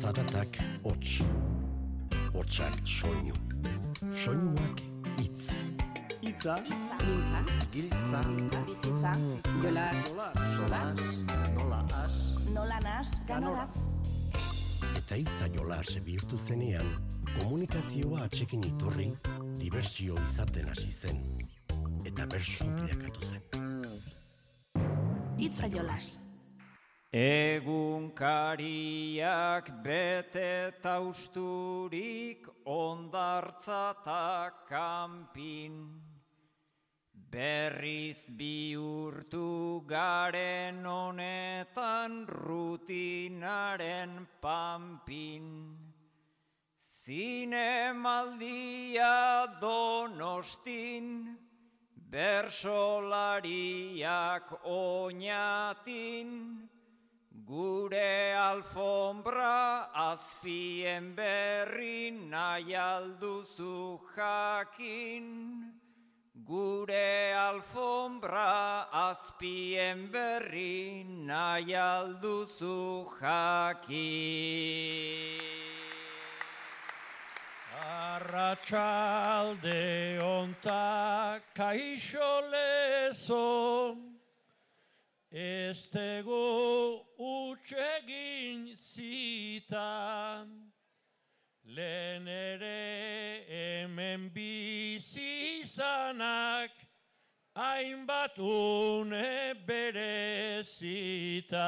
Zaratak hots, hotsak soinu, soinuak itz. Itza, Giltza, Giltza, bizitza, jola, sola, nola as, nola nas, ganoraz. Eta hitza jolas bihurtu zenean, komunikazioa atxekin iturri, dibertsio izaten hasi zen. Eta bersu bilakatu zen. Itza jolas. Egunkariak bete tausturik ondartza ta kanpin. Berriz bihurtu garen honetan rutinaren pampin. Zinemaldia donostin, bersolariak oinatin, Gure alfombra azpien berri nahi alduzu jakin. Gure alfombra azpien berri nahi alduzu jakin. Arratxalde onta kaixo lezo, ez tego utxegin zita, lehen ere hemen bizi izanak, hainbat une berezita.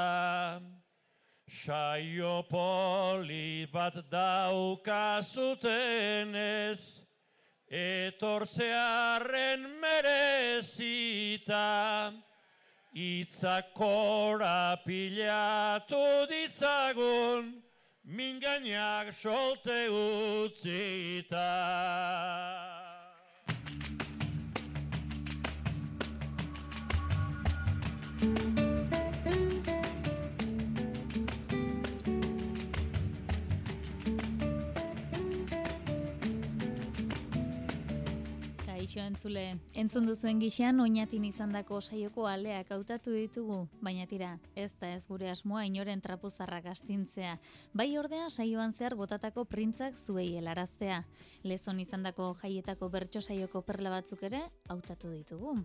Saio poli bat daukazutenez, etortzearen merezita, itzak korapilatu ditzagun, mingainak solte utzita. Kaixo entzule, entzun duzuen gixean oinatin izandako saioko aleak hautatu ditugu, baina tira, ez da ez gure asmoa inoren trapuzarrak astintzea. Bai ordea saioan zehar botatako printzak zuei helaraztea. Lezon izandako jaietako bertso saioko perla batzuk ere hautatu ditugu.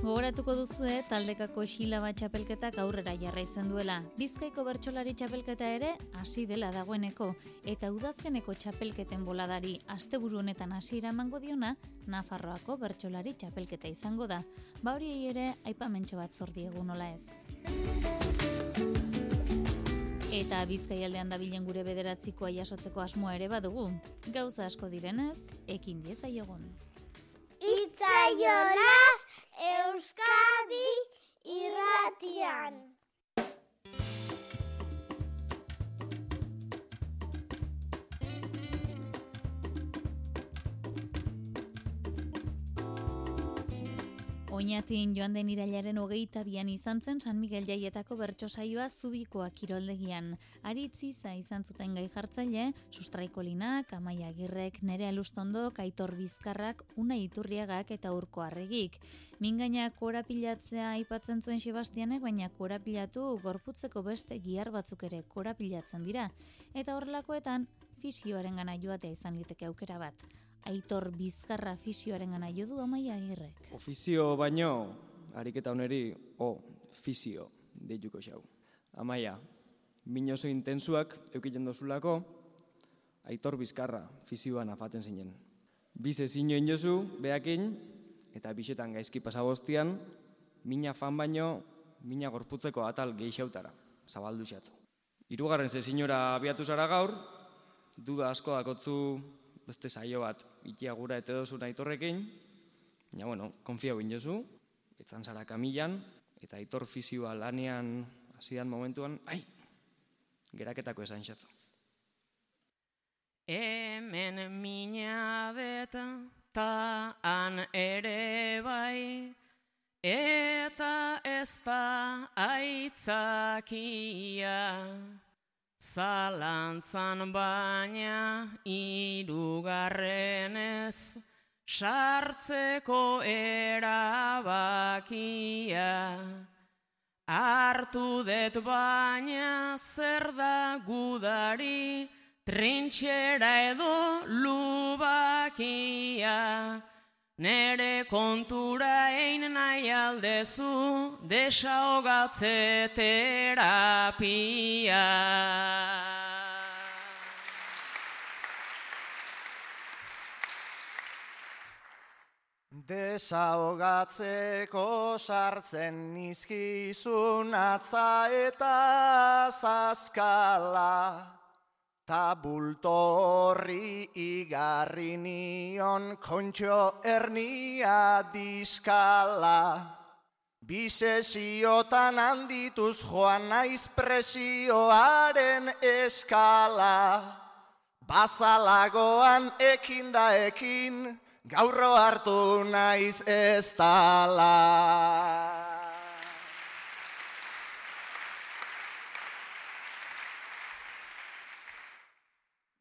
Gogoratuko duzue taldekako xilaba txapelketak aurrera jarraitzen duela. Bizkaiko bertsolari txapelketa ere hasi dela dagoeneko eta udazkeneko txapelketen boladari asteburu honetan hasiera emango diona Nafarroako bertsolari txapelketa izango da. Ba horiei ere aipamentxo bat zor diegu nola ez. Eta bizkaialdean dabilen gure bederatzikoa jasotzeko asmoa ere badugu. Gauza asko direnez, ekin diezaiogun. Itzaiolas Euskadi irratian. Oinatin joan den irailaren hogeita bian izan zen San Miguel Jaietako bertso saioa zubikoa kiroldegian. Aritziza izan zuten gai jartzaile, sustraiko linak, amaia agirrek, nere alustondo, kaitor bizkarrak, una iturriagak eta urko arregik. Mingaina korapilatzea aipatzen zuen Sebastianek, baina korapilatu gorputzeko beste gihar batzuk ere korapilatzen dira. Eta horrelakoetan, fisioaren gana joatea izan liteke aukera bat. Aitor bizkarra fisioaren gana jo du amaia agirrek. Ofizio baino, ariketa honeri, o, fizio, deituko xau. Amaia, min oso intensuak eukiten dozulako, aitor bizkarra fizioan afaten zinen. Bize zinioin jozu, behakin, eta bisetan gaizki pasabostian, mina fan baino, mina gorputzeko atal geixautara, zabaldu xatzu. Hirugarren ze zinora abiatu zara gaur, duda asko dakotzu beste saio bat ikia gura ete dozu aitorrekin, baina bueno, konfia bin jozu, etzan zara kamilan, eta aitor fizioa lanean hasidan momentuan, ai, geraketako esan xatzu. Hemen mina beta, ta han ere bai, eta ez da aitzakia. Zalantzan baina irugarrenez, sartzeko erabakia. Artu det baina zer da gudari, trintxera edo lubakia. Nere kontura ein nahi aldezu, desahogatze terapia. Desahogatzeko sartzen nizkizun atza eta zazkala. Ta bulto horri igarri nion kontxo ernia diskala. Bisesiotan handituz joan naiz presioaren eskala. Bazalagoan ekin da ekin, gaurro hartu naiz ez tala.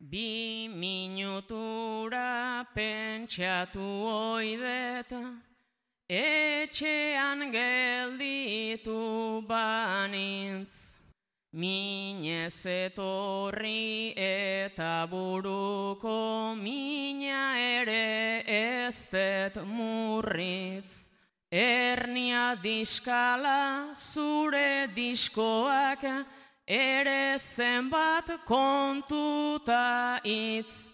Bi minutura pentsatu oidet, etxean gelditu banintz. Minez etorri eta buruko mina ere ez det murritz. Ernia diskala zure diskoak ere zenbat kontuta itz.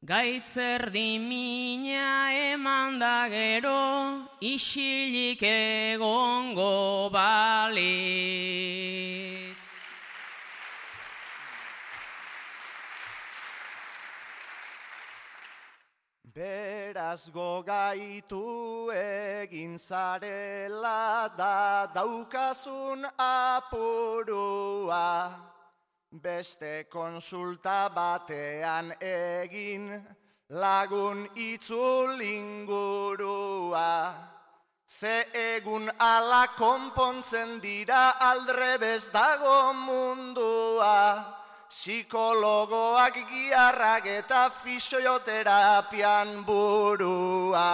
Gaitzer di mina eman da gero, isilik egongo balitz. Beraz gogaitu egin zarela da daukazun apurua. Beste konsulta batean egin lagun itzulingurua. Ze egun ala konpontzen dira aldrebez dago mundua. Psikologoak giarrak eta fisioterapian burua.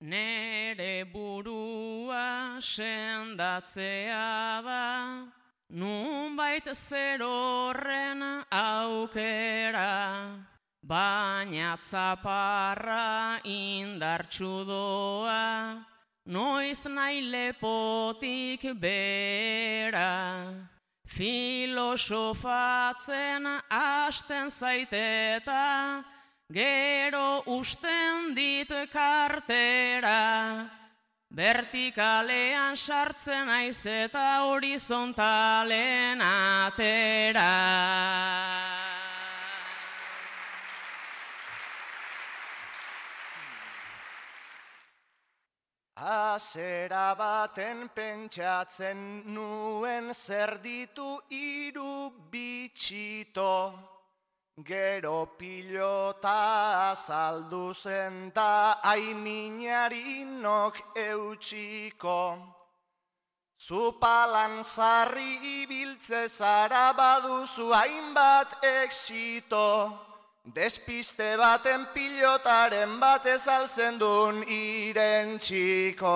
Nere burua sendatzea da, nunbait zer horren aukera. Baina tzaparra indartsu doa, noiz nahi lepotik bera. Filosofatzen hasten zaiteta, gero usten dit kartera. Vertikalean sartzen aiz eta horizontalen atera. Azera baten pentsatzen nuen zer ditu iru bitxito. Gero pilota azaldu zen da aiminarinok eutxiko. Zupalan zarri ibiltze zara baduzu hainbat exito. Despiste baten pilotaren batez altzen duen iren txiko.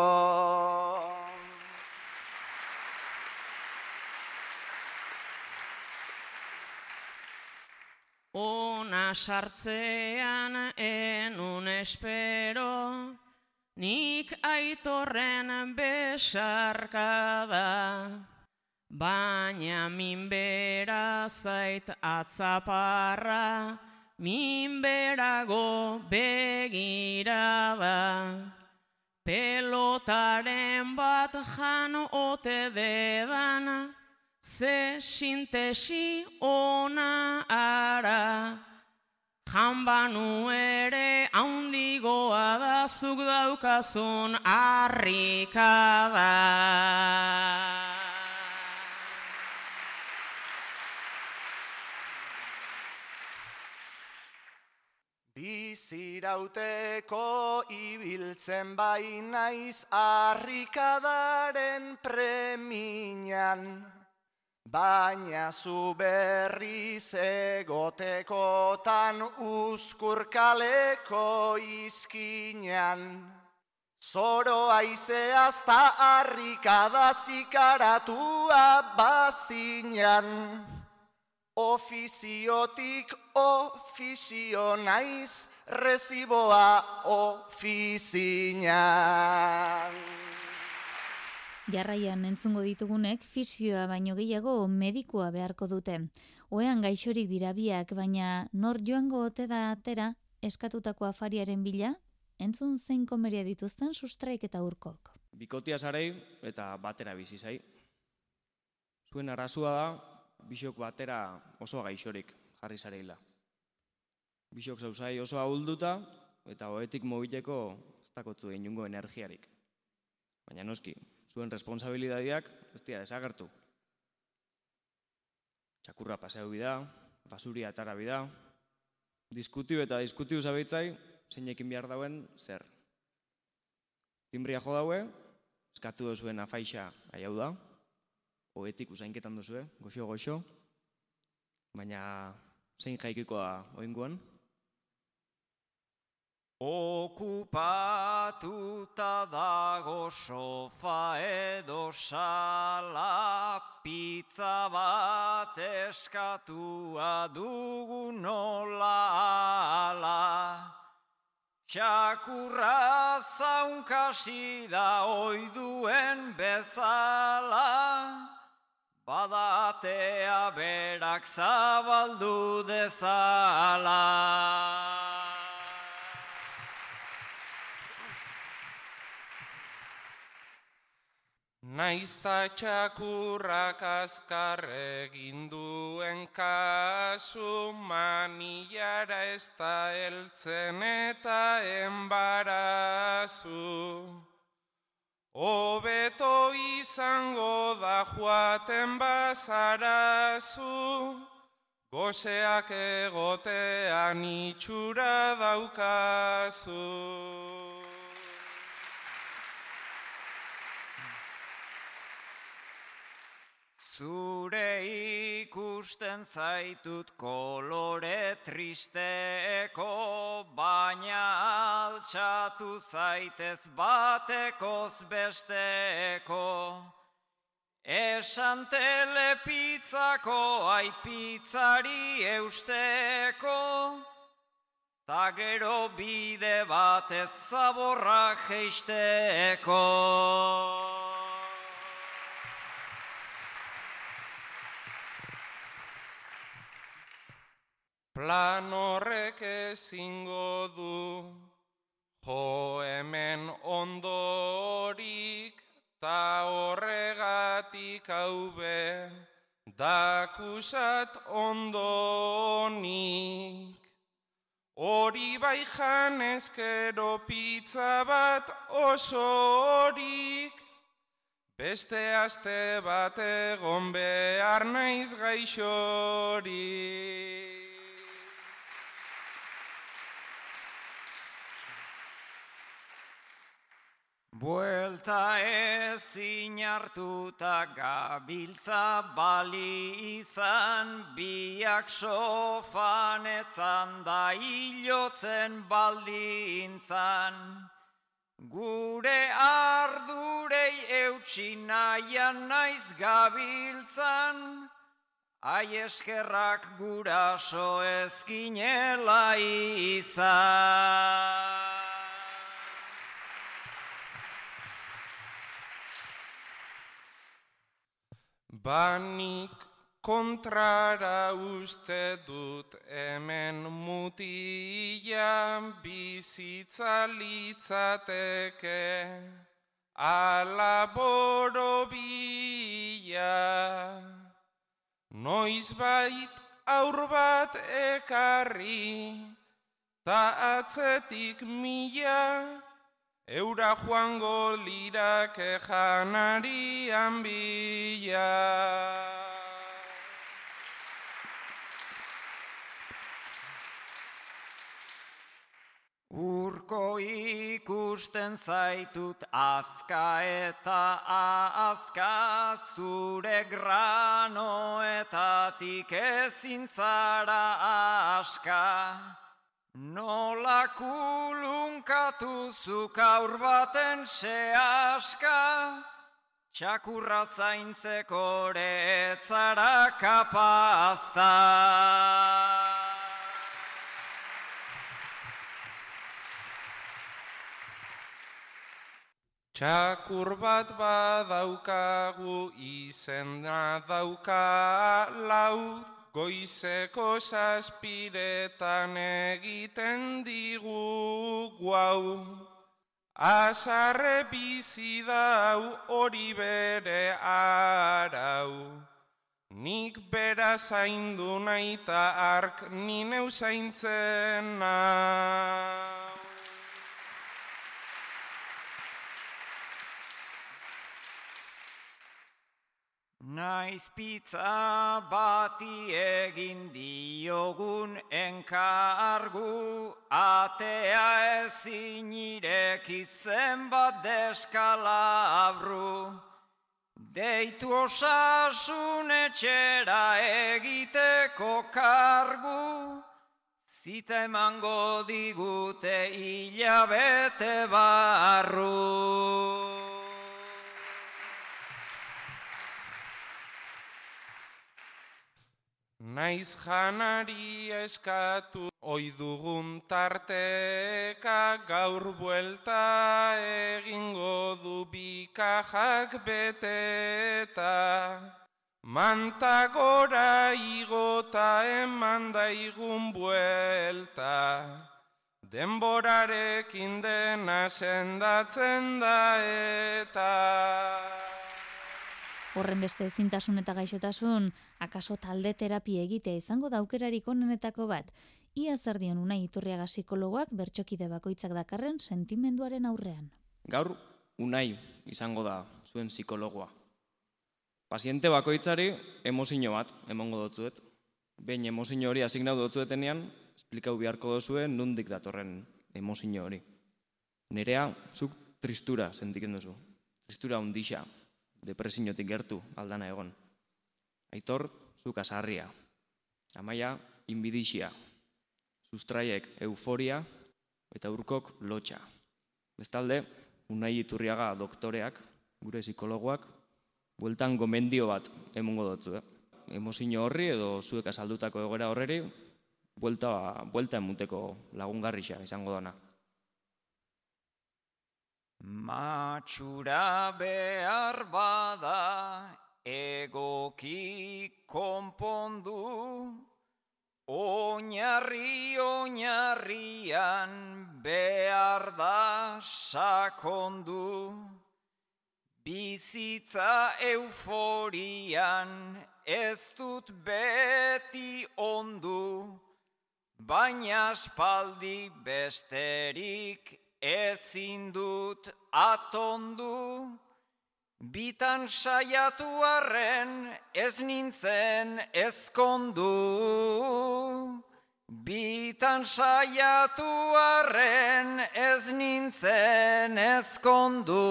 Ona sartzean enun espero, nik aitorren besarkada. Baina min bera zait atzaparra, min berago begiraba. Pelotaren bat jan ote dedan, ze sintesi ona ara. Janbanu ere haundigoa da zuk daukazun harrikada. Bizirauteko ibiltzen bai naiz harrikadaren preminan. Baina zu berriz egotekotan uzkurkaleko izkinan. Zoro aizeaz ta harrikada zikaratua bazinan. Ofiziotik ofizio naiz, reziboa ofizinan. Jarraian entzungo ditugunek fisioa baino gehiago medikua beharko dute. Oean gaixorik dira biak, baina nor joango ote da atera eskatutako afariaren bila? Entzun zein komeria dituzten sustraik eta urkok. Bikotia zarei eta batera bizi zai. Zuen arazua da, bisok batera oso gaixorik jarri zareila. Bisok zauzai oso ahulduta eta hoetik mobileko ez dakotzu inungo energiarik. Baina noski, zuen responsabilidadiak ez dira desagertu. Txakurra paseu bida, basuria atara bida, diskutiu eta diskutiu zabitzai, zeinekin behar dauen zer. Timbria jo daue, eskatu duzuen afaixa aiau da, hoetik usainketan duzue, goxo-goxo, baina zein jaikikoa oinguan? Okupatuta dago sofa edo sala, pizza bat eskatua dugu nola ala. Txakurra zaunkasi da oiduen bezala, badatea berak zabaldu dezala. Naizta txakurrak azkar egin duen kasu, manilara ez da eltzen eta enbarazu. Obeto izango da joaten bazarazu, goseak egotean itxura daukazu. Zure ikusten zaitut kolore tristeko, baina altxatu zaitez batekoz besteko. Esan telepitzako aipitzari eusteko, ta gero bide batez zaborra geisteko. Plan horrek ezingo du, jo hemen ondorik, ta horregatik haube, dakusat ondonik. Hori bai janezkero pizza bat oso horik, beste aste bat egon behar naiz gaixorik. Buelta ezin hartuta gabiltza bali izan, biak sofan etzan da hilotzen baldintzan. Gure ardurei eutxi nahian naiz gabiltzan, ai eskerrak guraso ezkinela izan. Banik kontrara uste dut hemen mutila bizitza litzateke ala borobila. Noiz bait aur bat ekarri ta atzetik mila Eura joango lirake janarian bila. Urko Urko ikusten zaitut azka eta azka zure granoetatik ezin zara aska. Nola kulunkatu zuk aur baten se aska, txakurra zaintzeko retzara kapazta. Txakur bat badaukagu izena dauka lau, goizeko saspiretan egiten digu guau. Azarre bizi dau hori bere arau, nik bera zaindu nahi ark nineu zaintzen nau. Naiz pizza bati egin diogun enkargu, atea ezin irekitzen bat deskalabru. Deitu osasun etxera egiteko kargu, zita emango digute hilabete barru. Naiz janari eskatu oi dugun tarteka gaur buelta egingo du bikajak beteta. Manta gora igota eman daigun buelta. Denborarekin dena sendatzen da eta. Horren beste ezintasun eta gaixotasun, akaso talde terapia egitea izango da aukerarik onenetako bat. Ia zer dion unai iturriaga psikologoak bertxokide bakoitzak dakarren sentimenduaren aurrean. Gaur, unai izango da zuen psikologoa. Paziente bakoitzari emozio bat emongo dotzuet. Behin emozio hori asignau dotzuetenean, esplikau beharko dozuen nundik datorren emozio hori. Nerea, zuk tristura sentiken duzu. Tristura ondixa, depresiotik gertu aldana egon. Aitor, zuk asarria. Amaia, inbidixia. Sustraiek euforia eta urkok lotxa. Bestalde, unai iturriaga doktoreak, gure psikologoak, bueltan gomendio bat emongo dutzu. Eh? Emozio horri edo zuek asaldutako egoera horreri, buelta, buelta emuteko lagungarrixa izango dana. Matxura behar bada egoki konpondu, oinarri oinarrian behar da sakondu. Bizitza euforian ez dut beti ondu, baina espaldi besterik ezin dut atondu, bitan saiatu arren ez nintzen ezkondu. Bitan saiatu arren ez nintzen ezkondu.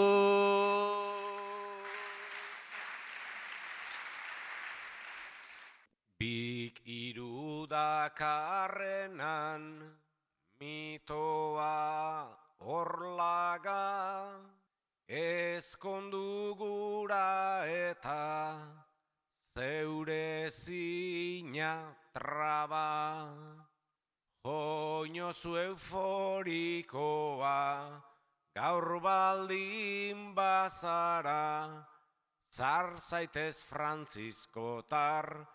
Bik irudakarrenan mitoa orlaga ezkondu gura eta zeure zina traba. Joinozu euforikoa gaur baldin bazara zar zaitez frantziskotar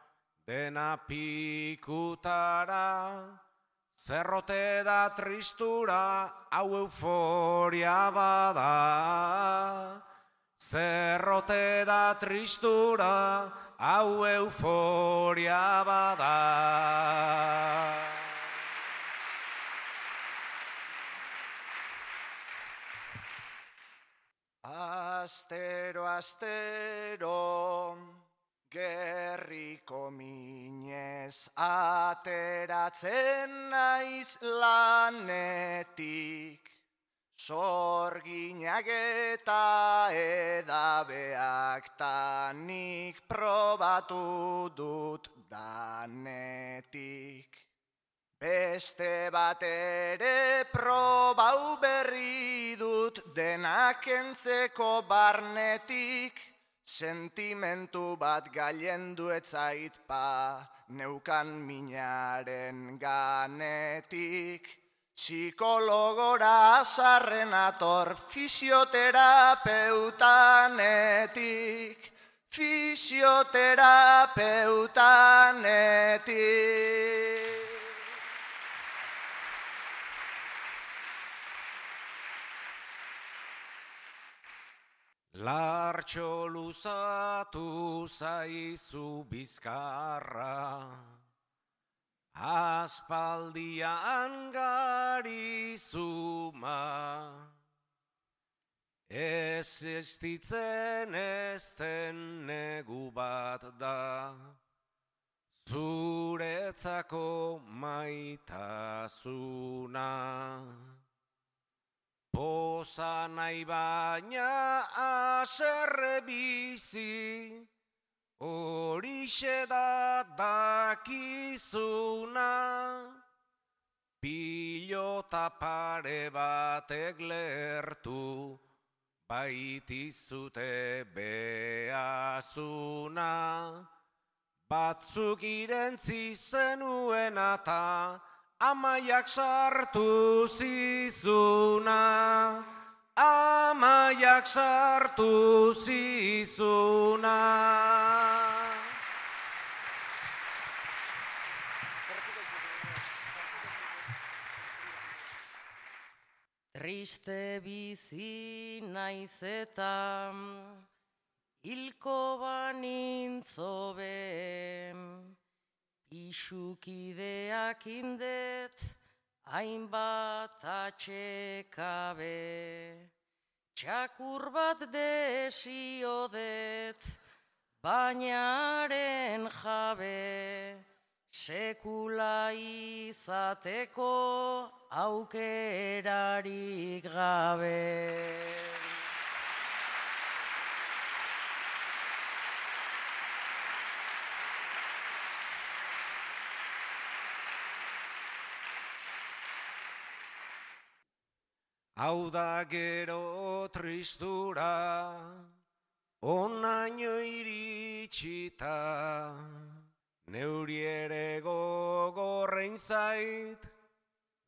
dena pikutara Zerrote da tristura, hau euforia bada. Zerrote da tristura, hau euforia bada. Astero, astero, gerriko minez ateratzen naiz lanetik. Zorginak eta edabeak tanik probatu dut danetik. Beste bat ere probau berri dut denak entzeko barnetik, sentimentu bat gailendu etzait pa neukan minaren ganetik. Psikologora azarren ator fisioterapeutanetik, fisioterapeutanetik. Lartxo luzatu zaizu bizkarra, aspaldian gari zuma, ez estitzen ezten negu bat da, zuretzako maitasuna. Poza nahi baina aserre bizi, horixe da dakizuna. Pilota pare batek lertu, baitizute beazuna. Batzuk irentzi zenuen eta, amaiak sartu zizuna, amaiak sartu zizuna. Triste bizi naiz eta hilko banintzo Isukideak indet, hainbat atxekabe. Txakur bat desiodet, bainaren jabe. Sekula izateko aukerarik gabe. Hau da gero tristura, onaino iritsita, neuri ere gogorrein zait,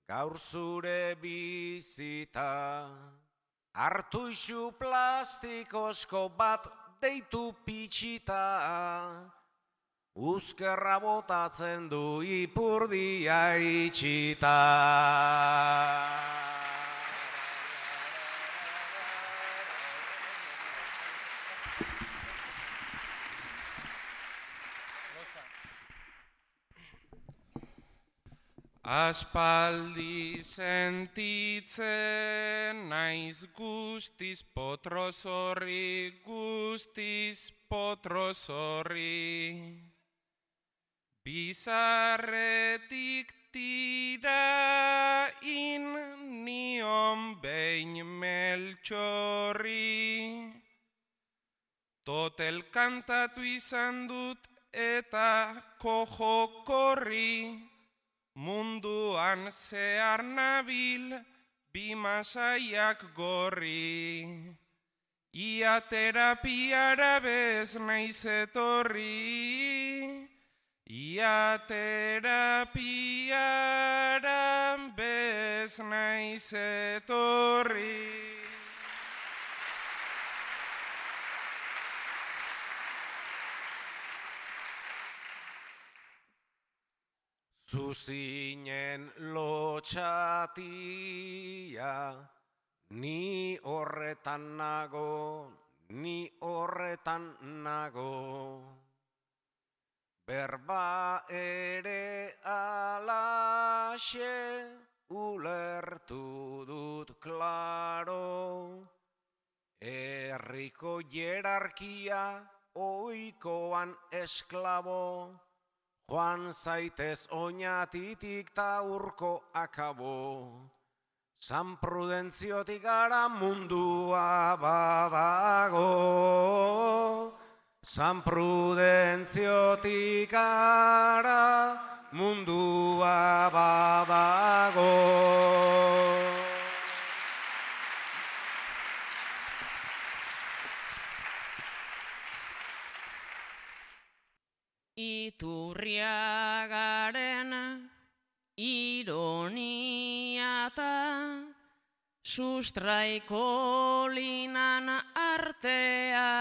gaur zure bizita. Artu isu plastikosko bat deitu pitxita, uzkerra botatzen du ipurdia itxita. Aspaldi sentitzen naiz guztiz potrozorri, guztiz potrozorri. Bizarretik tira in nion behin meltxorri. Totel kantatu izan dut eta kojo korri. Munduan zehar nabil bimasaiak gorri. Ia terapiara bez naiz etorri. Ia terapiara bez naiz etorri. Zuzinen lotxatia, ni horretan nago, ni horretan nago. Berba ere alaxe, ulertu dut klaro. Herriko jerarkia, oikoan esklabo. Joan zaitez oinatitik ta urko akabo, San Prudentziotik gara mundua badago. San Prudentziotik gara mundua badago. Iturriagaren ironia eta sustraiko linan artea.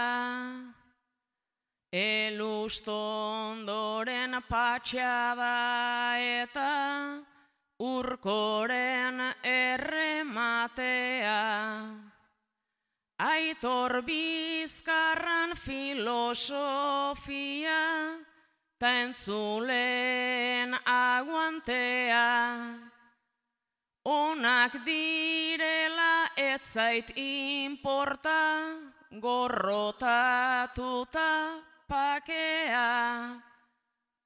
Elustondoren patxada eta urkoren errematea. Aitor bizkarran filosofia, ta entzulen aguantea. Onak direla etzait inporta, gorrotatuta pakea.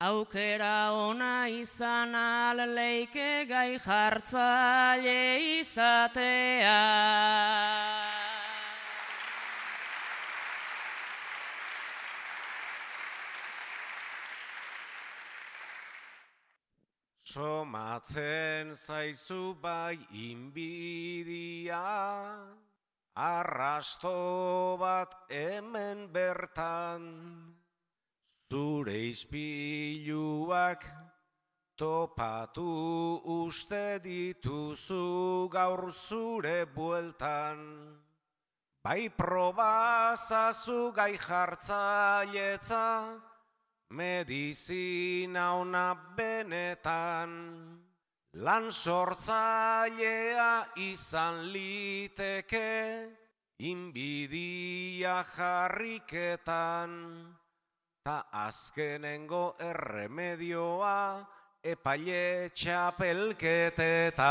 Aukera ona izan aleleike gai jartzaile izatea. Somatzen zaizu bai inbidia, arrasto bat hemen bertan, zure izpiluak topatu uste dituzu gaur zure bueltan. Bai probazazu gai jartzaietza, medizina ona benetan. Lan sortzailea izan liteke, inbidia jarriketan. Ta azkenengo erremedioa, epaile txapelketetan.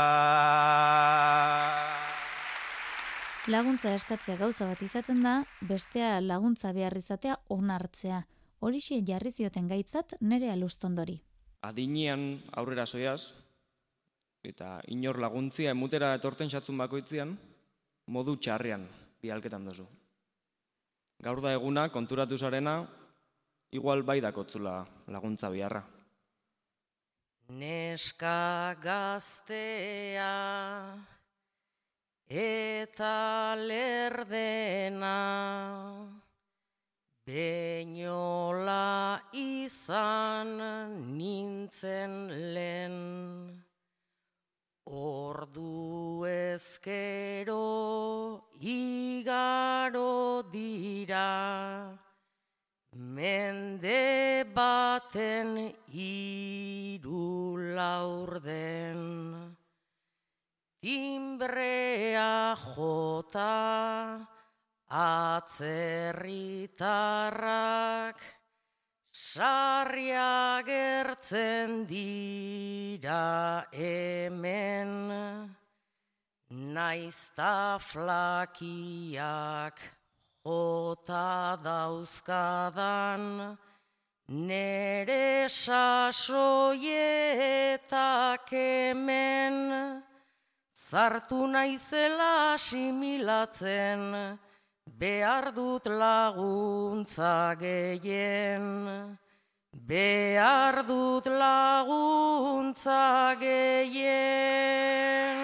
Laguntza eskatzea gauza bat izaten da, bestea laguntza behar izatea onartzea. Horixe jarri zioten gaitzat nere alustondori. Adinean aurrera soiaz, eta inor laguntzia emutera etorten xatzun bakoitzian, modu txarrean bialketan dozu. Gaur da eguna, konturatu zarena, igual bai dakotzula laguntza biharra. Neska gaztea eta lerdena Beinola izan nintzen lehen Ordu ezkero igaro dira Mende baten iru laurden. Timbrea jota atzerritarrak sarria gertzen dira hemen naizta flakiak jota dauzkadan. Nere sasoietak hemen zartu naizela asimilatzen behar dut laguntza gehien, behar dut laguntza gehien.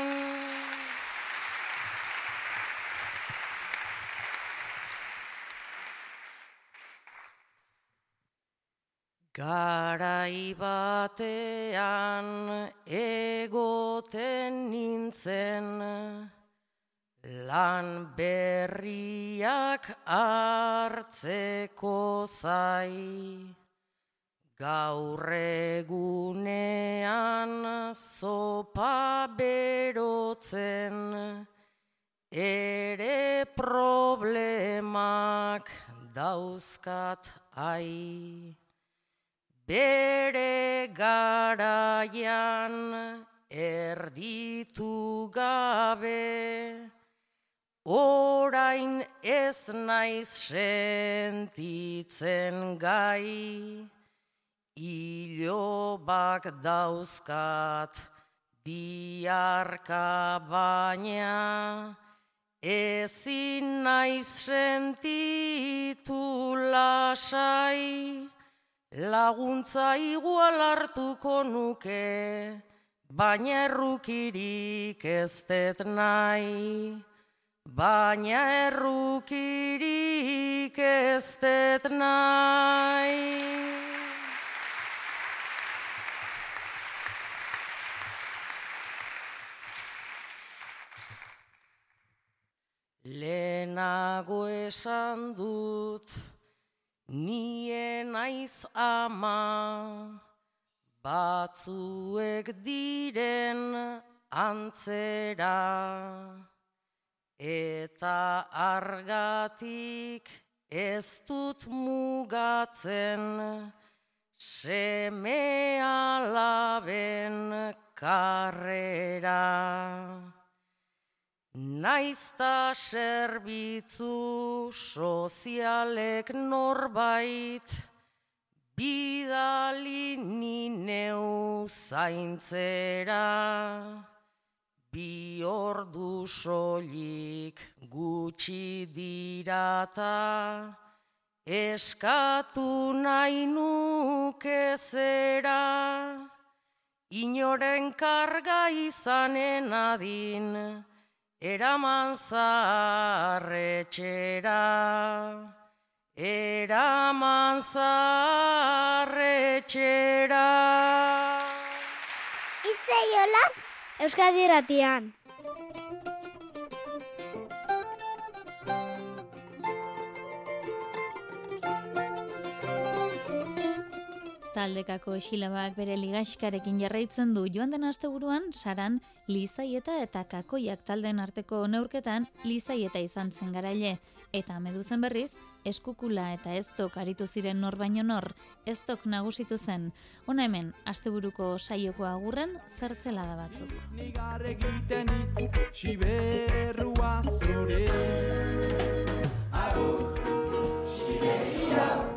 Garai batean egoten nintzen, Lan berriak hartzeko zai, gaur egunean zopa berotzen, ere problemak dauzkat ai. Bere garaian erditu gabe, Orain ez naiz sentitzen gai, ilobak dauzkat diarka baina ezin naiz sentitu lasai laguntza igual hartuko nuke baina errukirik ez dut nahi. Baina errukirik ez dut nahi Lehenago esan dut, nien aiz ama, batzuek diren antzera, eta argatik ez dut mugatzen, seme alaben karrera. Naizta zerbitzu sozialek norbait bidali ni neu zaintzera. Bi ordu soilik gutxi dirata eskatu nahi nuke zera. Inoren karga izanen adin eraman zarretxera, eraman zarretxera. Itzei olaz, Euskadi Ratian. Taldekako esilabak bere ligaxkarekin jarraitzen du joan den asteburuan saran lizaieta eta kakoiak talden arteko neurketan lizaieta izan zen garaile. Eta meduzen berriz, eskukula eta eztok aritu ziren nor baino nor, eztok nagusitu zen. Hona hemen, asteburuko saioko agurren zertzela da batzuk. Nigar egiten zure Agur, Pitzanen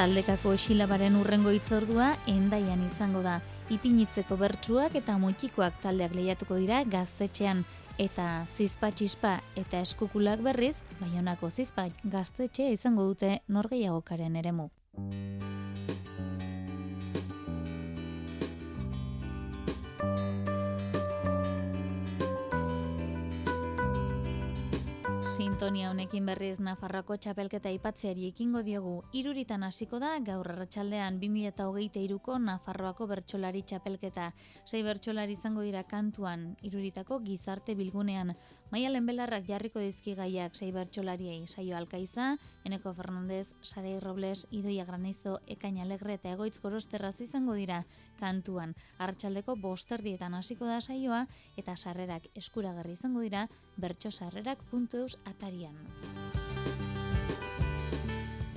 Taldekako esilabaren urrengo hitzordua endaian izango da. Ipinitzeko bertsuak eta mutikoak taldeak lehiatuko dira gaztetxean. Eta zizpa txispa eta eskukulak berriz, baionako zizpa gaztetxea izango dute norgeiagokaren eremu. Honekin berriz Nafarroako txapelketa ipatzeari ekingo diogu. Iruritan hasiko da gaur arratsaldean 2023ko Nafarroako bertsolari txapelketa. Sei bertsolari izango dira kantuan Iruritako gizarte bilgunean. Maialen Belarrak jarriko dizki gaiak sei bertsolariei. Saio Alkaiza, Eneko Fernandez, Sarei Robles, Idoia Granizo, Ekain Alegre eta Egoitz Gorosterrazu izango dira kantuan. Arratsaldeko bosterdietan hasiko da saioa eta sarrerak eskuragarri izango dira bertsosarrerak.eus atarian.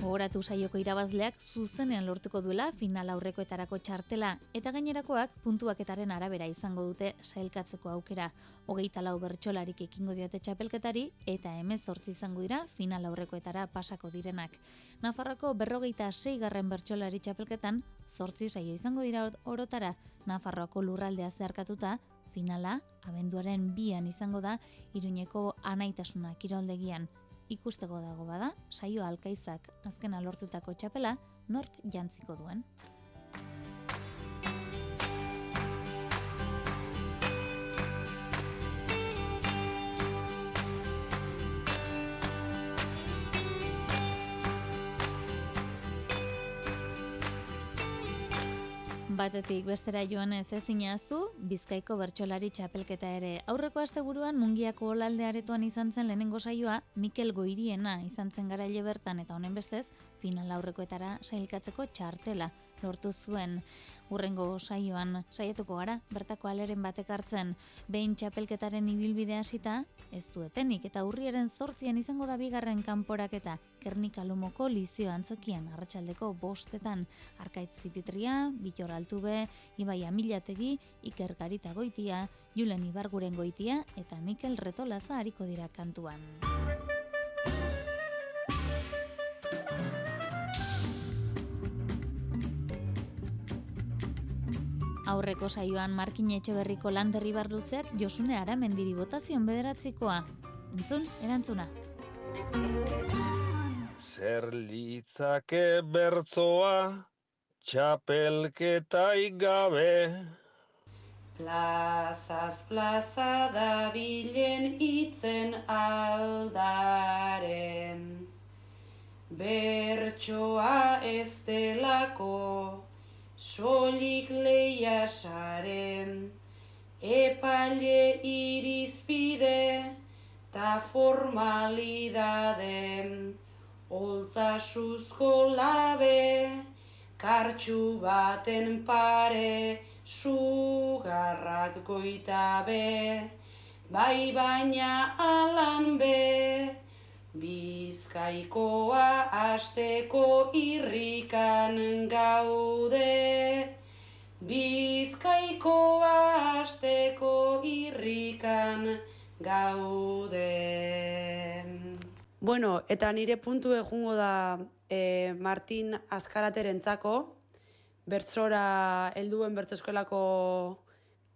Gogoratu saioko irabazleak zuzenean lortuko duela final aurrekoetarako txartela eta gainerakoak puntuaketaren arabera izango dute sailkatzeko aukera. Hogeita lau bertsolarik ekingo diote txapelketari eta emezortzi izango dira final aurrekoetara pasako direnak. Nafarroko berrogeita sei garren bertsolari txapelketan zortzi saio izango dira orotara Nafarroako lurraldea zeharkatuta finala abenduaren bian izango da Iruñeko anaitasuna kiroldegian ikusteko dago bada, saio alkaizak azkena lortutako txapela nork jantziko duen. Batetik bestera joan ez ezinaztu, Bizkaiko bertsolari txapelketa ere. Aurreko asteburuan Mungiako olalde aretoan izan zen lehenengo saioa Mikel Goiriena izan zen garaile bertan eta honen bestez final aurrekoetara sailkatzeko txartela lortu zuen. Urrengo saioan saiatuko gara, bertako aleren batek hartzen, behin txapelketaren ibilbidea hasita, ez du etenik eta urriaren zortzian izango da bigarren kanporaketa, Kernika Lumoko lizio antzokian, arratsaldeko bostetan, Arkaitz Zipitria, Bitor Altube, Ibai Amilategi, Iker Garita Goitia, Julen Ibarguren Goitia eta Mikel Retolaza hariko dira kantuan. Aurreko saioan Markin Etxeberriko landerri barluzeak Josune Aramendiri botazion bederatzikoa. Entzun, erantzuna. Zer litzake bertzoa txapelketai gabe. Plazaz plaza da bilen itzen aldaren. Bertsoa ez delako solik leia saren, epaile irizpide ta formalidade, holtza suzko labe, kartxu baten pare, sugarrak goitabe, bai baina alan be, Bizkaikoa asteko irrikan gaude. Bizkaikoa asteko irrikan gaude. Bueno, eta nire puntu jungo da e, Martin Azkaraterentzako, bertzora helduen bertzeskolako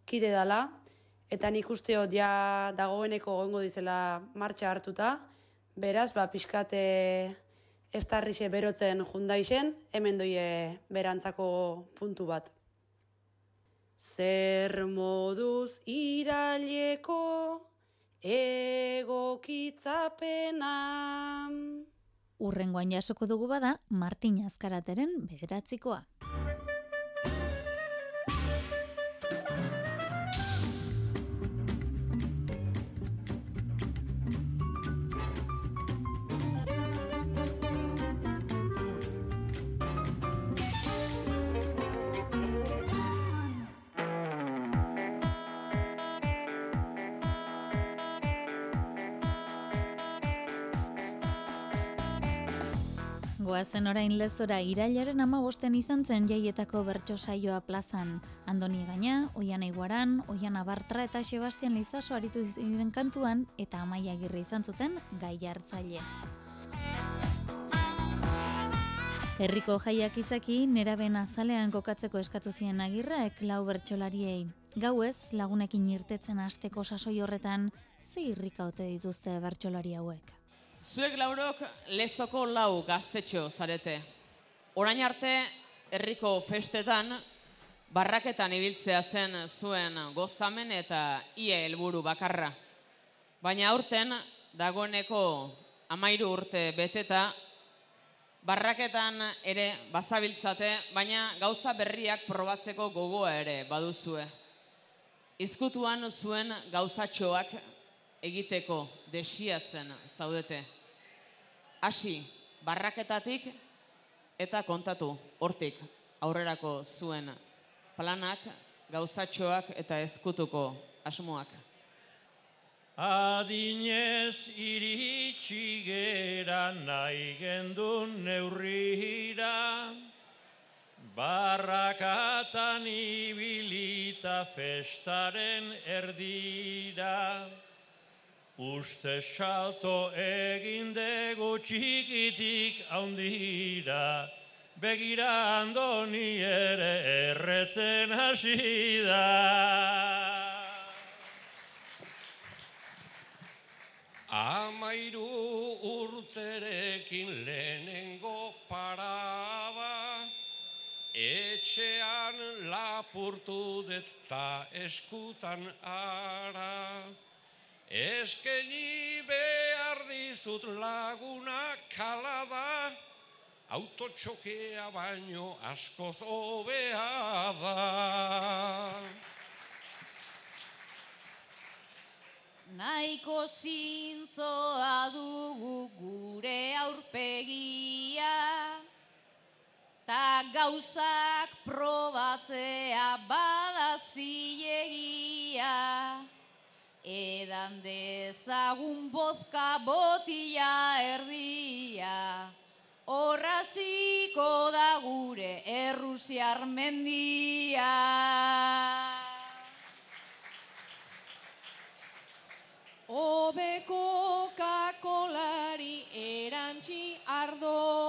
kide dala, eta nik usteot ja dagoeneko gongo dizela martxa hartuta, Beraz, ba, pixkate ez tarrixe berotzen jundaixen, hemen doie berantzako puntu bat. Zer moduz iraileko egokitzapena. Urrengoan jasoko dugu bada, Martin Azkarateren bederatzikoa. Goazen orain lezora irailaren ama bosten izan zen jaietako bertso saioa plazan. Andoni Gaina, Oian Eiguaran, Oian Abartra eta Sebastian Lizaso aritu ziren kantuan eta amaia girri izan zuten gai hartzaile. Herriko jaiak izaki, neraben azalean kokatzeko eskatu ziren agirrek lau bertsolariei. Gauez, lagunekin irtetzen hasteko sasoi horretan, ze irrika ote dituzte bertsolari hauek. Zuek laurok lezoko lau gaztetxo zarete. Orain arte, herriko festetan, barraketan ibiltzea zen zuen gozamen eta ia helburu bakarra. Baina aurten, dagoeneko amairu urte beteta, barraketan ere bazabiltzate, baina gauza berriak probatzeko gogoa ere baduzue. Izkutuan zuen gauzatxoak egiteko desiatzen zaudete. Hasi, barraketatik eta kontatu, hortik, aurrerako zuen planak, gauzatxoak eta ezkutuko asmoak. Adinez iritsi gera nahi gendun neurrira, barrakatan ibilita festaren erdira. Uste salto egin dugu txikitik haundira, begira andoni ere errezen hasi da. Amairu urterekin lehenengo parada, etxean lapurtu dut ta eskutan ara. Eskeni behar dizut laguna kalada, autotxokea baino askoz hobea da. Naiko zintzoa dugu gure aurpegia, ta gauzak probatzea bada zilegia. Edan dezagun bozka botila erdia, horraziko da gure errusiar mendia. Obeko kakolari erantzi ardoak,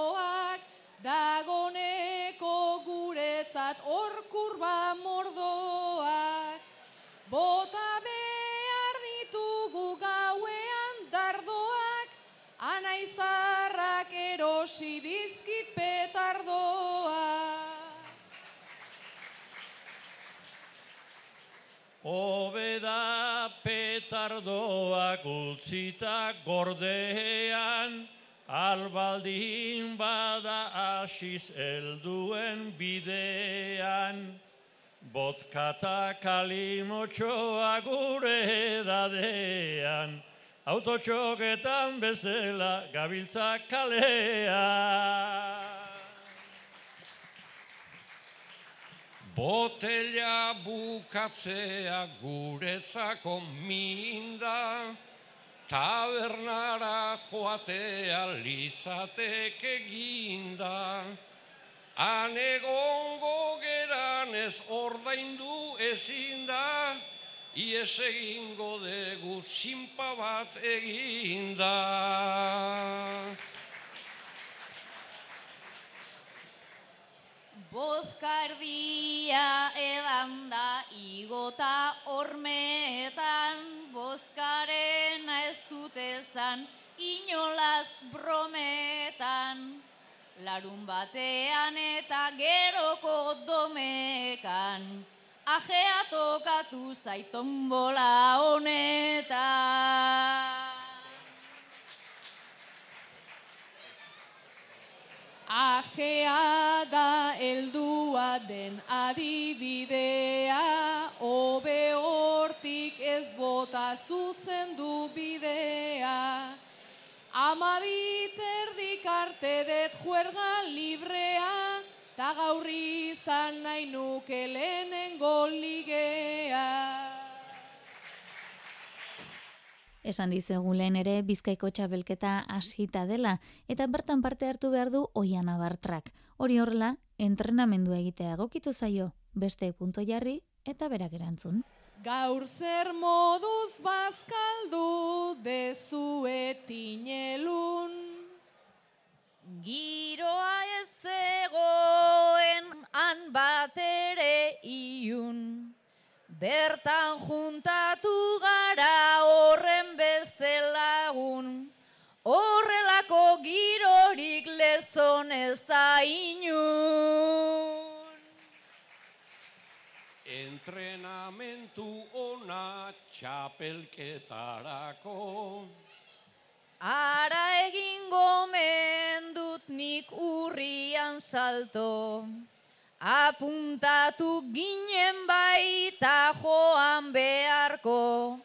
Obeda petardoak utzita gordean, albaldin bada asiz elduen bidean. Botkata kalimotxoa gure dadean, autotxoketan bezala gabiltza kalean. Botella bukatzea guretzako minda, tabernara joatea litzateke ginda. Han egongo geran ez ordaindu ezin da, ies egingo dugu simpa bat eginda. Bozkardia edan da igota hormetan, bozkaren ez dutezan inolaz brometan. Larun batean eta geroko domekan, ajea tokatu zaiton bola honetan. Den adibidea, hobe hortik ez bota zuzendu bidea. Amabit erdik arte det juerga librea, ta gaur izan nahi nuke lehenengo ligea. Esan dizuegu lehen ere Bizkaiko txabelketa hasita dela eta bertan parte hartu behar du Oian Abartrak. Hori horrela, entrenamendua egitea egokitu zaio, beste punto jarri eta berak erantzun. Gaur zer moduz bazkaldu dezuetinelun. Giroa ez zegoen han bat ere iun. Bertan juntatu gara horren beste lagun, horrelako girorik lezon ez da inun. Entrenamentu ona txapelketarako, Ara egin gomen dut nik urrian salto. Apuntatu ginen baita joan beharko.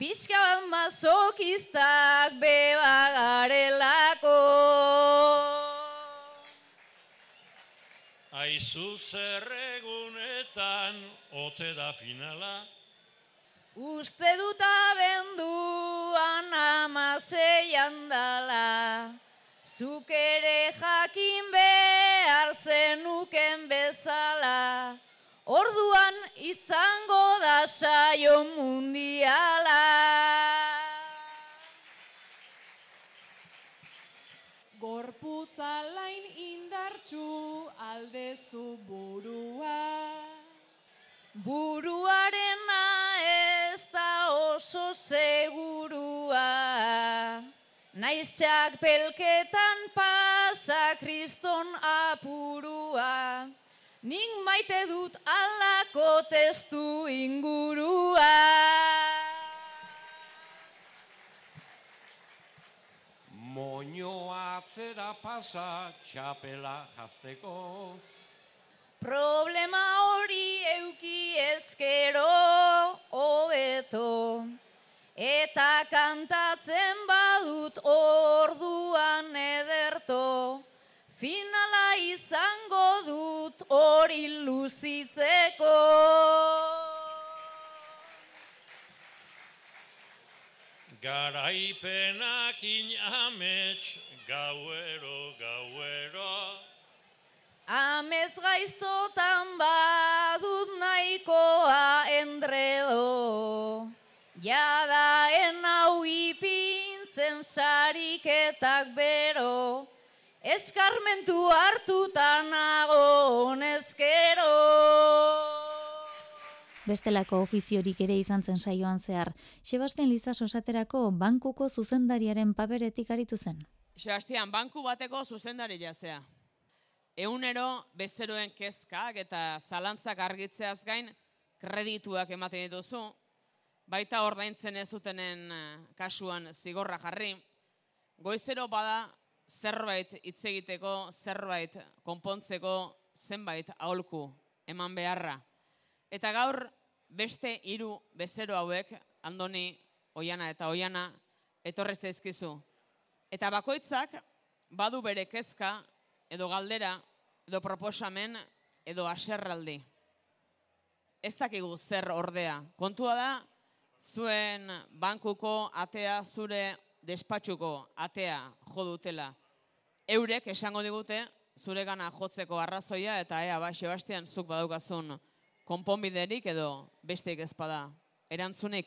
Pizka bat mazokistak bebagarelako. Aizu zerregunetan ote da finala. Uste dut abenduan amaseian dala. Zuk ere jakin behar zenuken bezala. Orduan izango da saio mundiala. Gorputza lain indartxu aldezu burua. Buruarena ez da oso segurua. Naiz pelketan pasa kriston apurua. Nik maite dut alako testu ingurua. Moño atzera pasa txapela jazteko. Problema hori euki ezkero hobeto. Eta kantatzen badut orduan ederto. Finala izango dut hori luzitzeko. Garaipenak inamets gauero, gauero. Amez gaiztotan badut nahikoa endredo. Jada ipintzen sariketak bero. Eskarmentu hartutan nago honezkero. Bestelako ofiziorik ere izan zen saioan zehar. Sebastian Lizas osaterako bankuko zuzendariaren paperetik aritu zen. Sebastian, banku bateko zuzendari jazea. Eunero bezeroen kezkak eta zalantzak argitzeaz gain kredituak ematen dituzu, baita ordaintzen ez zutenen eh, kasuan zigorra jarri. Goizero bada zerbait hitz egiteko, zerbait konpontzeko zenbait aholku eman beharra. Eta gaur beste hiru bezero hauek, Andoni, Oiana eta Oiana, etorre zaizkizu. Eta bakoitzak badu bere kezka edo galdera edo proposamen edo aserraldi. Ez dakigu zer ordea. Kontua da, zuen bankuko atea zure despatxuko atea jo dutela. Eurek esango digute zure gana jotzeko arrazoia eta ea ba, Sebastian, zuk badaukazun konponbiderik edo besteik ezpada erantzunik.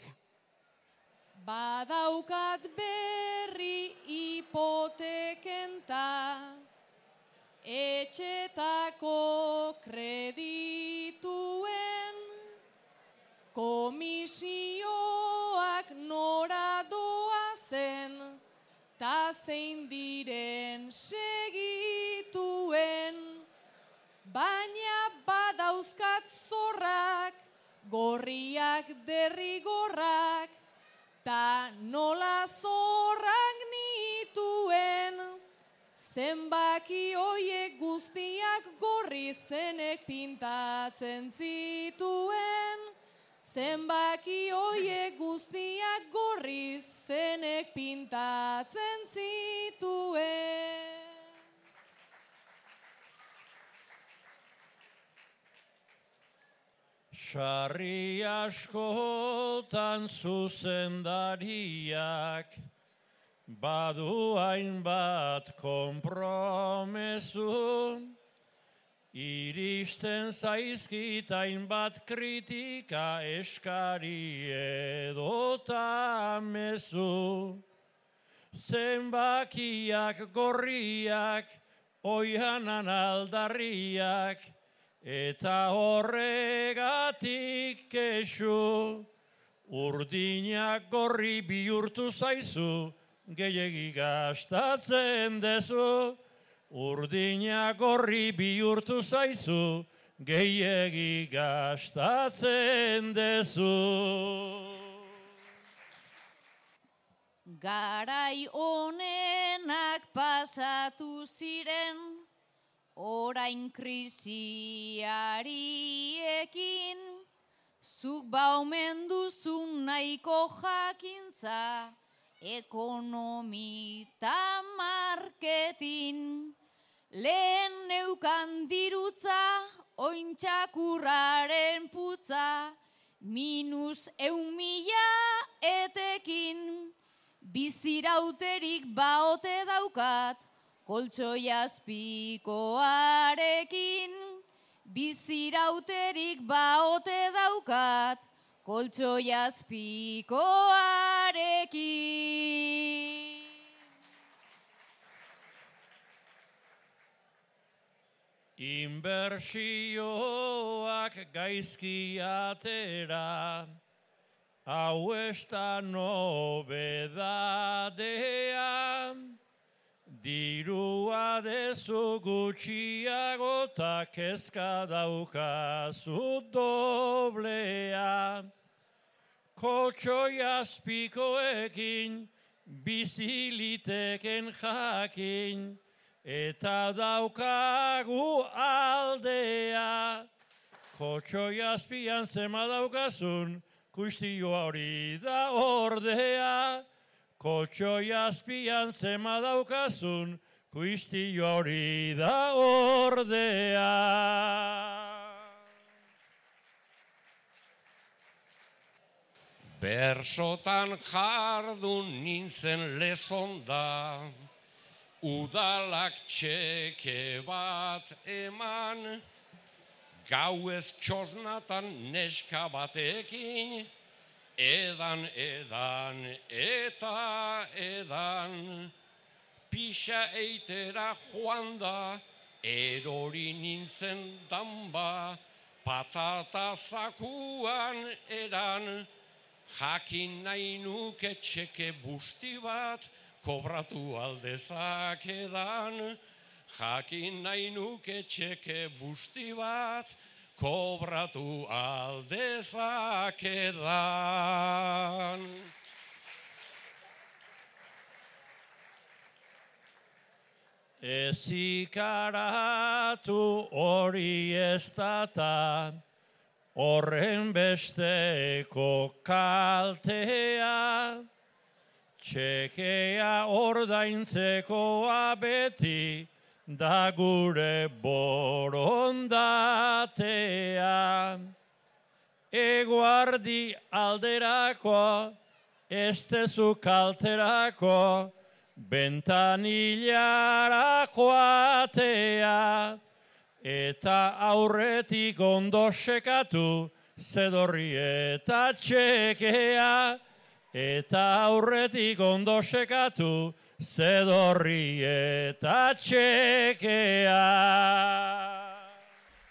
Badaukat berri hipotekenta etxetako kredituen komisioak nora doazen ta zein diren segituen. Baina badauzkat zorrak gorriak derrigorrak ta nola zorrak nituen. Zenbaki hoiek guztiak gorri zenek pintatzen zituen zenbaki hoiek guztiak gorri zenek pintatzen zituen. Sarri askotan zuzendariak badu hainbat kompromesu iristen zaizkit hainbat kritika eskari edota mezu zenbakiak gorriak oianan aldarriak Eta horregatik kesu, urdinak gorri bihurtu zaizu, gehiegi gastatzen dezu. Urdinak gorri bihurtu zaizu, gehiegi gastatzen dezu. Garai honenak pasatu ziren, orain krisiariekin, zuk baumen duzun nahiko jakintza, ekonomi eta marketin. Lehen neukan dirutza, ointxakurraren putza, minus eun mila etekin, bizirauterik baote daukat, koltsoi azpikoarekin, bizirauterik baote daukat, koltsoi Inbertsioak gaizki atera, hau ez da nobedadea, dirua dezu gutxiago eta kezka daukazu doblea. Kotxoi azpikoekin, biziliteken jakin, eta daukagu aldea. Kotxoi azpian zema daukazun, kustio hori da ordea. Kotxoi azpian zema daukazun, kustio hori da ordea. Bersotan jardun nintzen lezonda, udalak txeke bat eman, gau ez txosnatan neska batekin, edan, edan, eta edan, pixa eitera joan da, erori nintzen danba, patata zakuan eran, jakin nahi nuke txeke busti bat, kobratu aldezakedan, jakin nahi nuke txeke busti bat, kobratu aldezakedan. Ezikaratu hori ez data, horren besteko kaltea, txekea ordaintzekoa beti, da gure borondatea. Eguardi alderako, ez tezu kalterako, bentanilara joatea, eta aurretik ondo sekatu, zedorri eta txekea, eta aurretik ondo sekatu, zedorri eta txekea.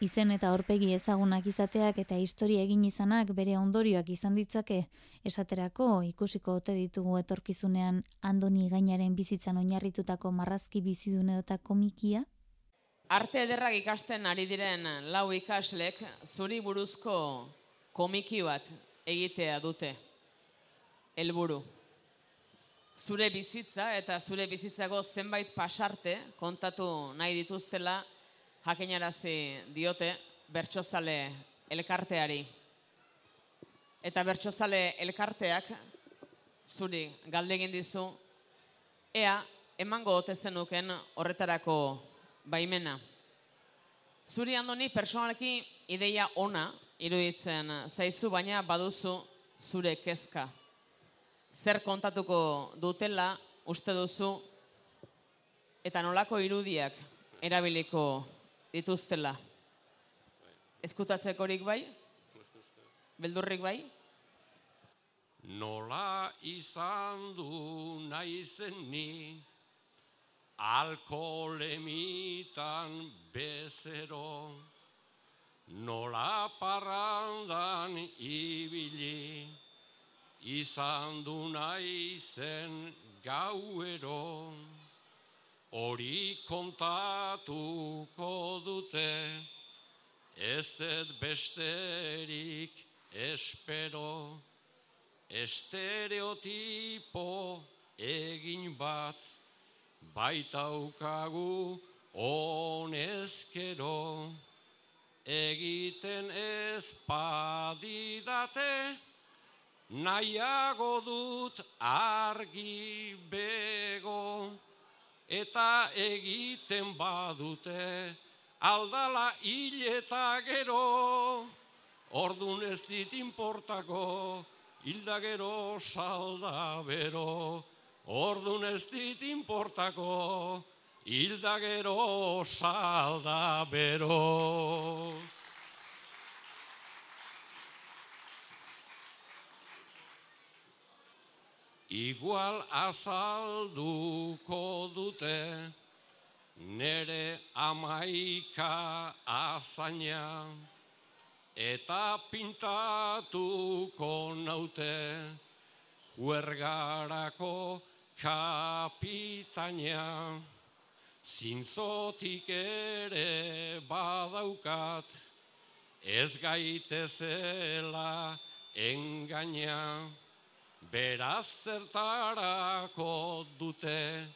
Izen eta aurpegi ezagunak izateak eta historia egin izanak bere ondorioak izan ditzake, esaterako ikusiko ote ditugu etorkizunean Andoni Gainaren bizitzan oinarritutako marrazki bizidun edota komikia? Arte ederrak ikasten ari diren lau ikaslek zuri buruzko komiki bat egitea dute. Helburu. Zure bizitza eta zure bizitzako zenbait pasarte kontatu nahi dituztela jakinarazi diote bertsozale elkarteari. Eta bertsozale elkarteak zuri galde egin dizu ea emango ote zenuken horretarako baimena. Zuri andoni personalki ideia ona iruditzen zaizu baina baduzu zure kezka. Zer kontatuko dutela uste duzu eta nolako irudiak erabiliko dituztela. Ezkutatzekorik bai? Beldurrik bai? Nola izan du naizen ni, alkoholemitan bezero, nola parrandan ibili, izan du naizen gauero, hori kontatuko dute, ez dut besterik espero, estereotipo egin bat, baitaukagu honezkero, egiten ez padidate, nahiago dut argi bego, eta egiten badute, aldala hil eta gero, ordun ez dit importako, hilda gero salda bero, ordun ez dit importako, hilda gero salda bero. Igual azalduko dute, nere amaika azaina, eta pintatuko naute, juergarako kapitaina, zintzotik ere badaukat, ez gaitezela engaina, beraz zertarako dute,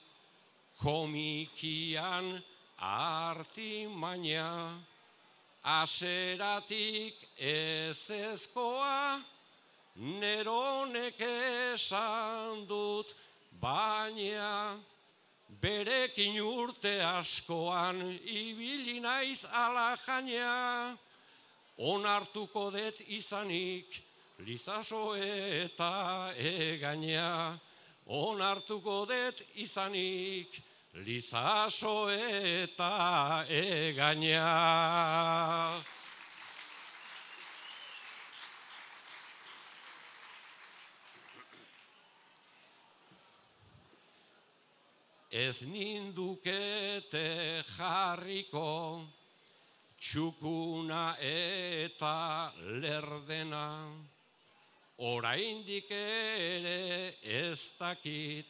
komikian artimaina, aseratik ez ezkoa, neronek esan dut baina, berekin urte askoan ibili naiz ala jaina, onartuko det izanik, lizaso eta egaina, onartuko det izanik, lizaso eta egaina. Ez nindukete jarriko, txukuna eta lerdena, oraindik ere ez dakit,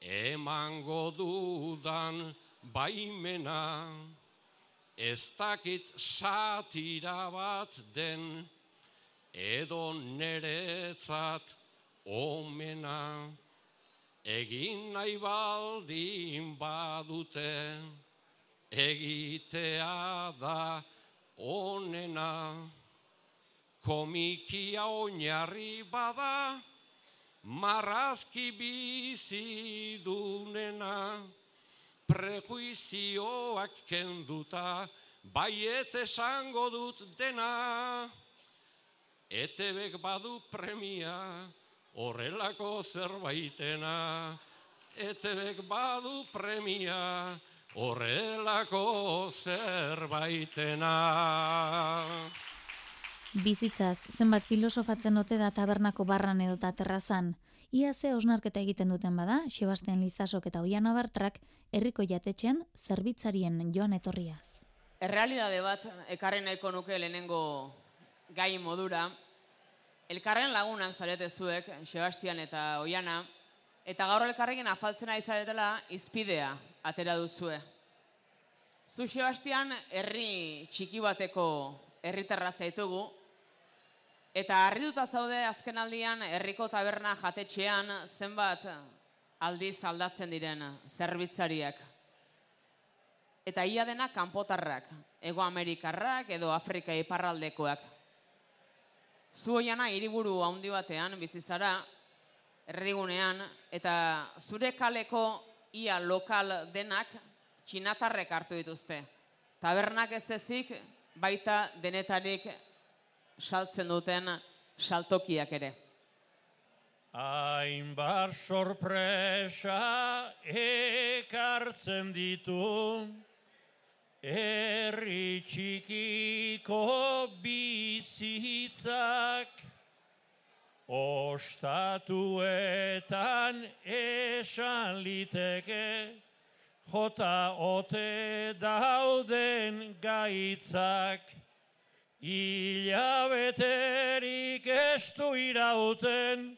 emango dudan baimena, ez dakit satira bat den, edo neretzat omena, egin nahi baldin badute, egitea da onena, komikia oinarri bada, marrazki bizi dunena, prejuizioak kenduta, baietz esango dut dena, etebek badu premia, horrelako zerbaitena, etebek badu premia, horrelako zerbaitena. Bizitzaz, zenbat filosofatzen ote da tabernako barran edota terrazan, ia ze osnarketa egiten duten bada, Sebastian Lizasok eta Oian Abartrak, herriko jatetxean zerbitzarien joan etorriaz. Errealidade bat, ekarren nahiko nuke lehenengo gai modura, elkarren lagunak zarete zuek, Sebastian eta Oiana, eta gaur elkarrekin afaltzen ari zaretela izpidea atera duzue. Zu Sebastian herri txiki bateko herritarra zaitugu, eta harrituta zaude azkenaldian herriko taberna jatetxean zenbat aldiz aldatzen diren zerbitzariak. Eta ia dena kanpotarrak, ego amerikarrak edo Afrika iparraldekoak. Zu oiana hiriburu handi batean bizi zara erdigunean eta zure kaleko ia lokal denak txinatarrek hartu dituzte. Tabernak ez ezik baita denetarik saltzen duten saltokiak ere. Hainbar sorpresa ekartzen ditu, herri txikiko bizitzak, ostatuetan esan liteke, jota ote dauden gaitzak, Ilabeterik ez du irauten,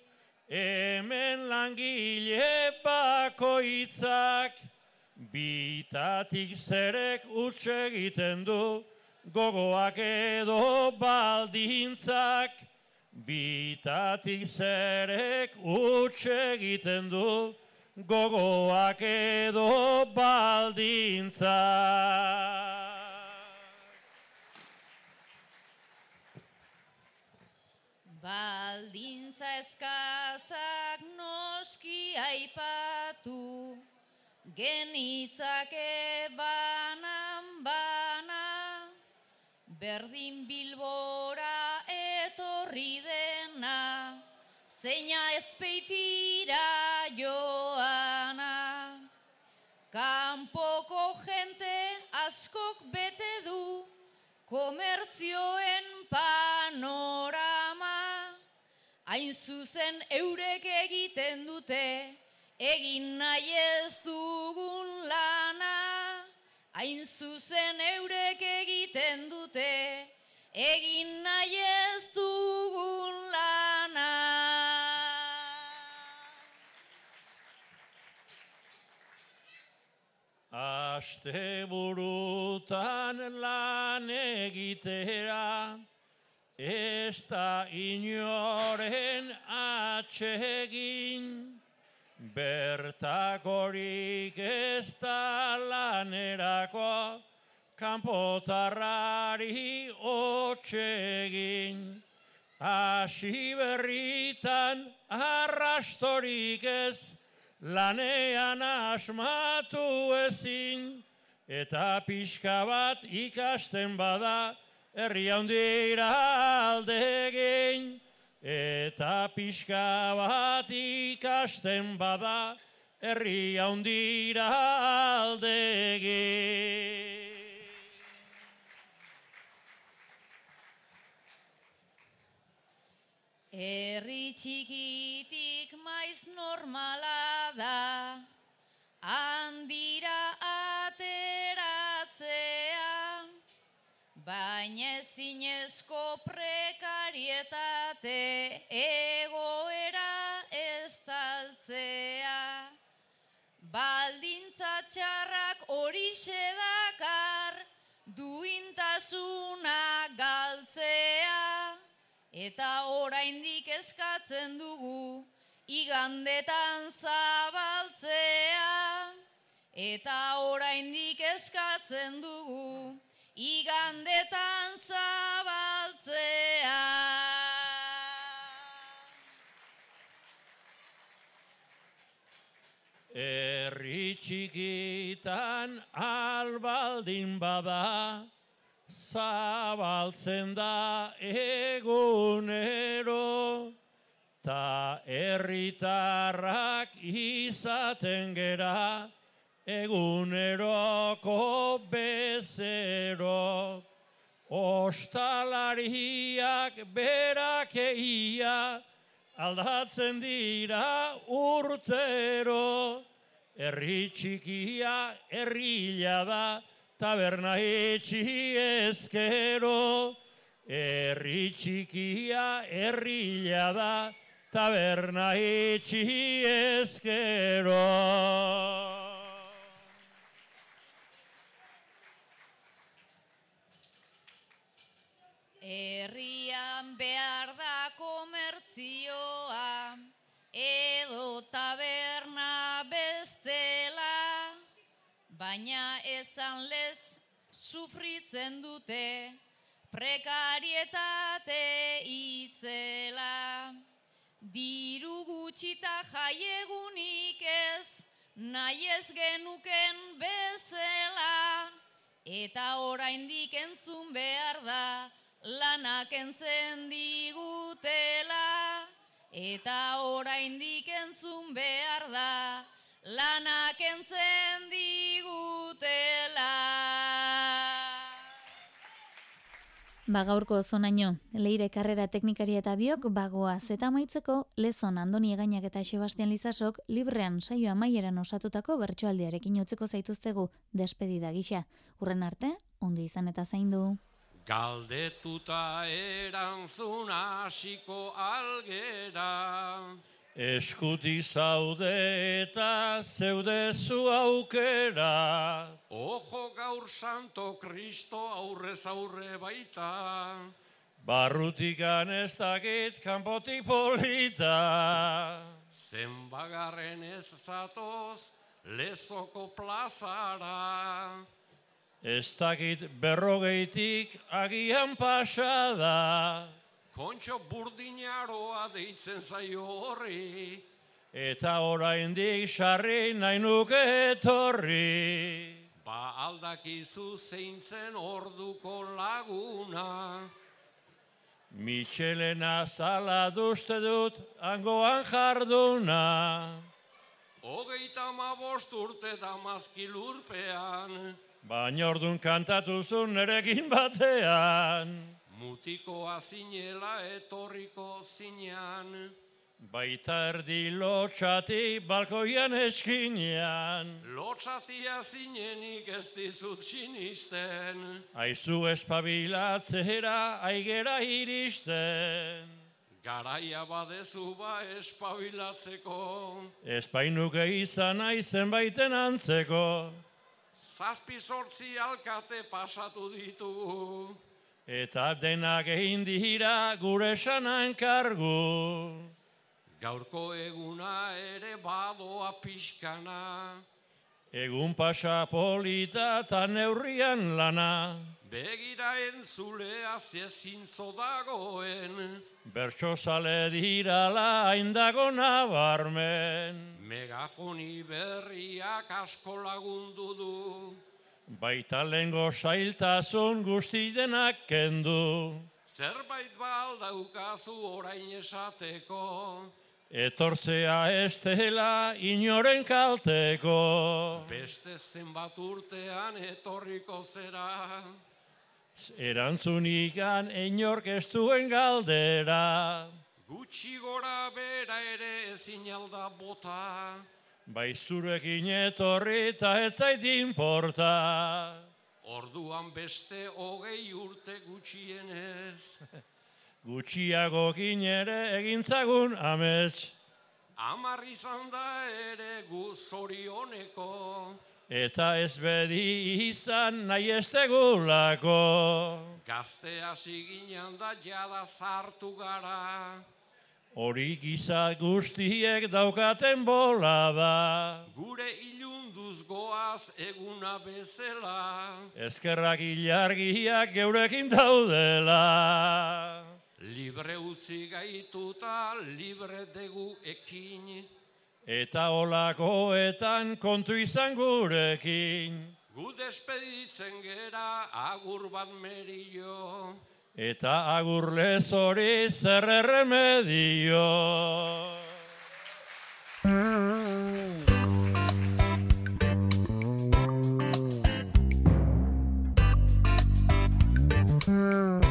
hemen langile bakoitzak, bitatik zerek utxe egiten du, gogoak edo baldintzak, Bitatik zerek utxe egiten du, gogoak edo baldintza. Baldintza eskazak noski aipatu, genitzake banan bana, berdin bilbora etorri dena, zeina ezpeitira joana. Kanpoko jente askok bete du, komertzioen panorama, hain zuzen eurek egiten dute, egin nahi ez dugun lana, hain zuzen eurek egiten dute, egin nahi ez dugun lana. Aste burutan lan egitera, ez da inoren atsegin, bertakorik ez da lanerako, kanpotarrari otxegin. Asi berritan arrastorik ez, lanean asmatu ezin, eta pixka bat ikasten bada, herri handira aldegin, eta pixka bat ikasten bada, herri handira aldegin. Herri txikitik maiz normala da, handira ateratzea, baina ezinezko prekarietate egoera ez taltzea. Baldintza txarrak horixe dakar, duintasuna galtzea. Eta oraindik eskatzen dugu igandetan zabaltzea. Eta oraindik eskatzen dugu igandetan zabaltzea. Herri txikitan albaldin bada, zabaltzen da egunero, ta herritarrak izaten gera, eguneroko bezero. Ostalariak berak eia, aldatzen dira urtero, herri txikia herrila da, taberna etxi ezkero, herri txikia herrila da, taberna etxi ezkero. Herrian behar da komertzioa, edo taberna bestela, baina esan lez sufritzen dute, prekarietate itzela. Diru gutxita jaiegunik ez, nahi ez genuken bezela, eta oraindik entzun behar da, lanak entzen digutela, eta oraindik entzun behar da, lanak entzen digutela. Ba gaurko zonaino, leire karrera teknikaria eta biok bagoaz eta amaitzeko lezon Andoni Egainak eta Sebastian Lizasok librean saio amaieran osatutako bertsoaldiarekin utzeko zaituztegu despedida gisa. Urren arte, ondo izan eta zaindu. Galdetuta erantzun hasiko algera. Eskuti zaude eta zeudezu aukera. Ojo gaur santo kristo aurrez aurre baita. Barrutikan ez dakit kanpotik polita. Zenbagarren ez zatoz lezoko plazara. Ez dakit berrogeitik agian pasada. Kontxo burdinaroa deitzen zaio horri. Eta oraindik sarri nahi nuke etorri. Ba aldakizu zeintzen orduko laguna. Michelena zala duzte dut angoan jarduna. Hogeita ma bost urte damazkilurpean. Baina ordun kantatu zuen nerekin batean. Mutikoa zinela etorriko zinean. Baita erdi lotxati balkoian eskinean. Lotxatia zinenik ez dizut sinisten. Aizu espabilatzera aigera iristen. Garaia badezu ba espabilatzeko. Espainuke izan aizen baiten antzeko. Zazpi sortzi alkate pasatu ditugu. Eta denak egin dira gure sanan kargu. Gaurko eguna ere badoa pixkana. Egun pasa polita eta neurrian lana. Begira entzulea zezintzo dagoen. Bertso sale dirala aindago nabarmen. Megafoni berriak asko lagundu du. Baita lengo sailtasun guzti denak kendu. Zerbait baldaukazu orain esateko. Etortzea ez dela inoren kalteko. Beste zenbat urtean etorriko zera. Erantzunikan inork ez duen galdera. Gutxi gora bera ere ezin alda bota. Bai zurekin etorri eta ez zait inporta. Orduan beste hogei urte gutxienez. Gutxiagokin ere egintzagun amets. Amar izan da ere gu zorioneko. Eta ez bedi izan nahi ez tegulako. Gazte hasi ginen da jada zartu gara. Hori giza guztiek daukaten bola da. Gure ilunduz goaz eguna bezala. Ezkerrak ilargiak geurekin daudela. Libre utzi gaituta, libre degu ekin. Eta olakoetan kontu izan gurekin. Gu despeditzen gera agur bat merio. Eta agur lez hori zer erremedio. Mm.